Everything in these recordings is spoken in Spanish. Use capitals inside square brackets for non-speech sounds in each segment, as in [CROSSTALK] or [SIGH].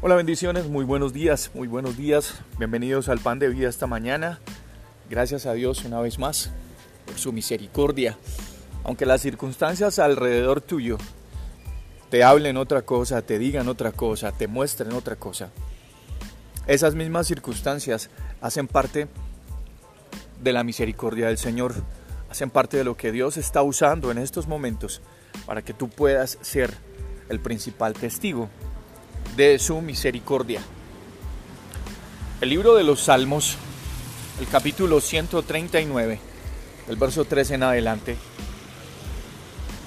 Hola bendiciones, muy buenos días, muy buenos días. Bienvenidos al pan de vida esta mañana. Gracias a Dios una vez más por su misericordia. Aunque las circunstancias alrededor tuyo te hablen otra cosa, te digan otra cosa, te muestren otra cosa. Esas mismas circunstancias hacen parte de la misericordia del Señor, hacen parte de lo que Dios está usando en estos momentos para que tú puedas ser el principal testigo de su misericordia. El libro de los Salmos, el capítulo 139, el verso 3 en adelante,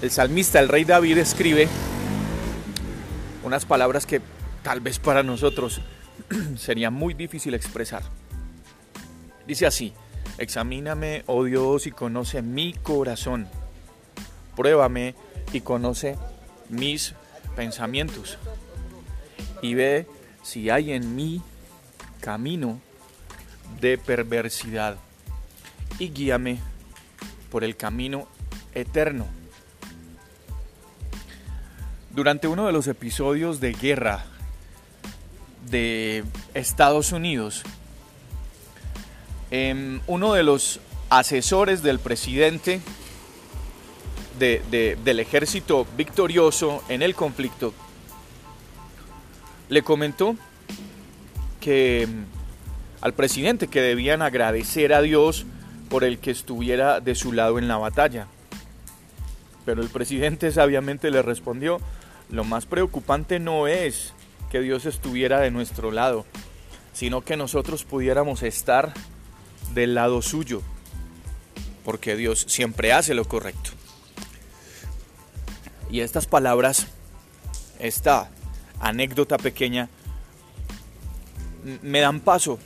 el salmista, el rey David, escribe unas palabras que tal vez para nosotros [CLEARS THROAT] sería muy difícil expresar. Dice así, examíname, oh Dios, y conoce mi corazón. Pruébame y conoce mis pensamientos y ve si hay en mí camino de perversidad y guíame por el camino eterno. Durante uno de los episodios de guerra de Estados Unidos, em, uno de los asesores del presidente del ejército victorioso en el conflicto le comentó que mm, al presidente que debían agradecer a Dios por el que estuviera de su lado en la batalla. Pero el presidente [LAUGHS] sabiamente le respondió, lo más preocupante no es que Dios estuviera de nuestro lado, sino que nosotros pudiéramos estar del lado suyo, porque Dios siempre hace lo correcto. Y estas palabras, esta anécdota pequeña, me dan paso,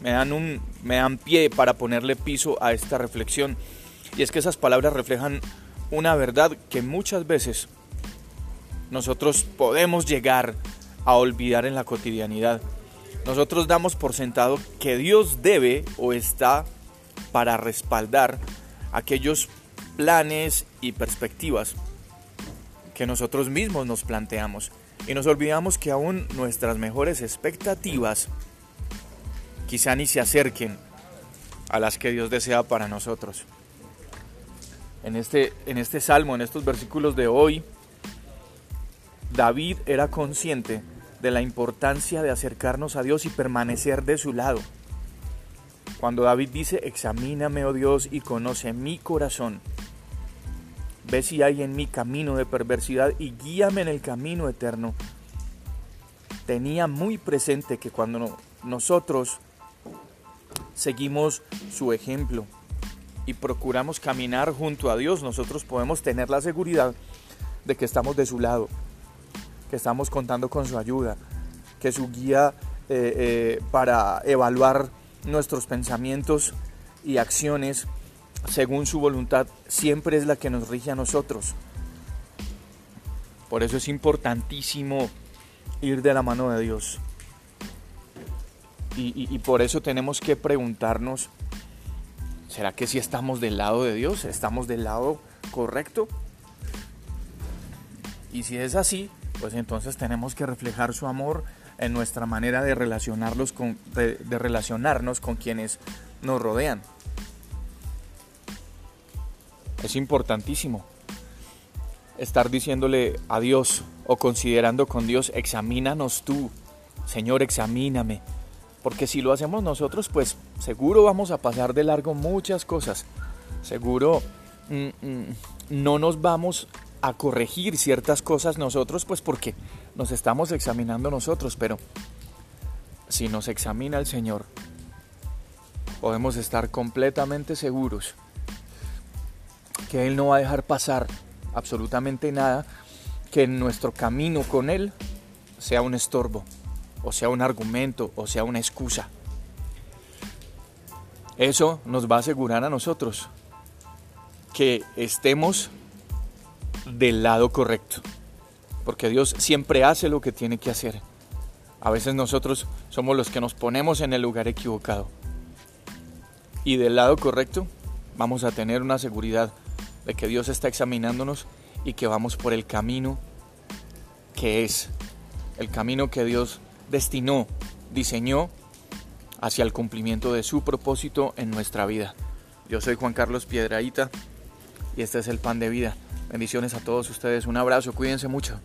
me dan, un, me dan pie para ponerle piso a esta reflexión. Y es que esas palabras reflejan una verdad que muchas veces nosotros podemos llegar a olvidar en la cotidianidad. Nosotros damos por sentado que Dios debe o está para respaldar aquellos planes y perspectivas que nosotros mismos nos planteamos y nos olvidamos que aún nuestras mejores expectativas quizá ni se acerquen a las que Dios desea para nosotros. En este, en este salmo, en estos versículos de hoy, David era consciente de la importancia de acercarnos a Dios y permanecer de su lado. Cuando David dice, examíname, oh Dios, y conoce mi corazón, Ve si hay en mí camino de perversidad y guíame en el camino eterno. Tenía muy presente que cuando nosotros seguimos su ejemplo y procuramos caminar junto a Dios, nosotros podemos tener la seguridad de que estamos de su lado, que estamos contando con su ayuda, que su guía eh, eh, para evaluar nuestros pensamientos y acciones según su voluntad, siempre es la que nos rige a nosotros. Por eso es importantísimo ir de la mano de Dios. Y, por eso tenemos que preguntarnos, ¿será que si estamos del lado de Dios? ¿Estamos del lado correcto? Y si es así, pues entonces tenemos que reflejar su amor en nuestra manera de, relacionarlos con, de relacionarnos con quienes nos rodean. Es importantísimo estar diciéndole a Dios o considerando con Dios, examínanos tú, Señor, examíname. Porque si lo hacemos nosotros, pues seguro vamos a pasar de largo muchas cosas. Seguro mm, mm, no nos vamos a corregir ciertas cosas nosotros, pues porque nos estamos examinando nosotros. Pero si nos examina el Señor, podemos estar completamente seguros que Él no va a dejar pasar absolutamente nada que en nuestro camino con Él sea un estorbo, o sea un argumento, o sea una excusa. Eso nos va a asegurar a nosotros que estemos del lado correcto, porque Dios siempre hace lo que tiene que hacer. A veces nosotros somos los que nos ponemos en el lugar equivocado. Y del lado correcto vamos a tener una seguridad de que Dios está examinándonos y que vamos por el camino que es, el camino que Dios destinó, diseñó hacia el cumplimiento de su propósito en nuestra vida. Yo soy Juan Carlos Piedraíta y este es el pan de vida. Bendiciones a todos ustedes, un abrazo, cuídense mucho.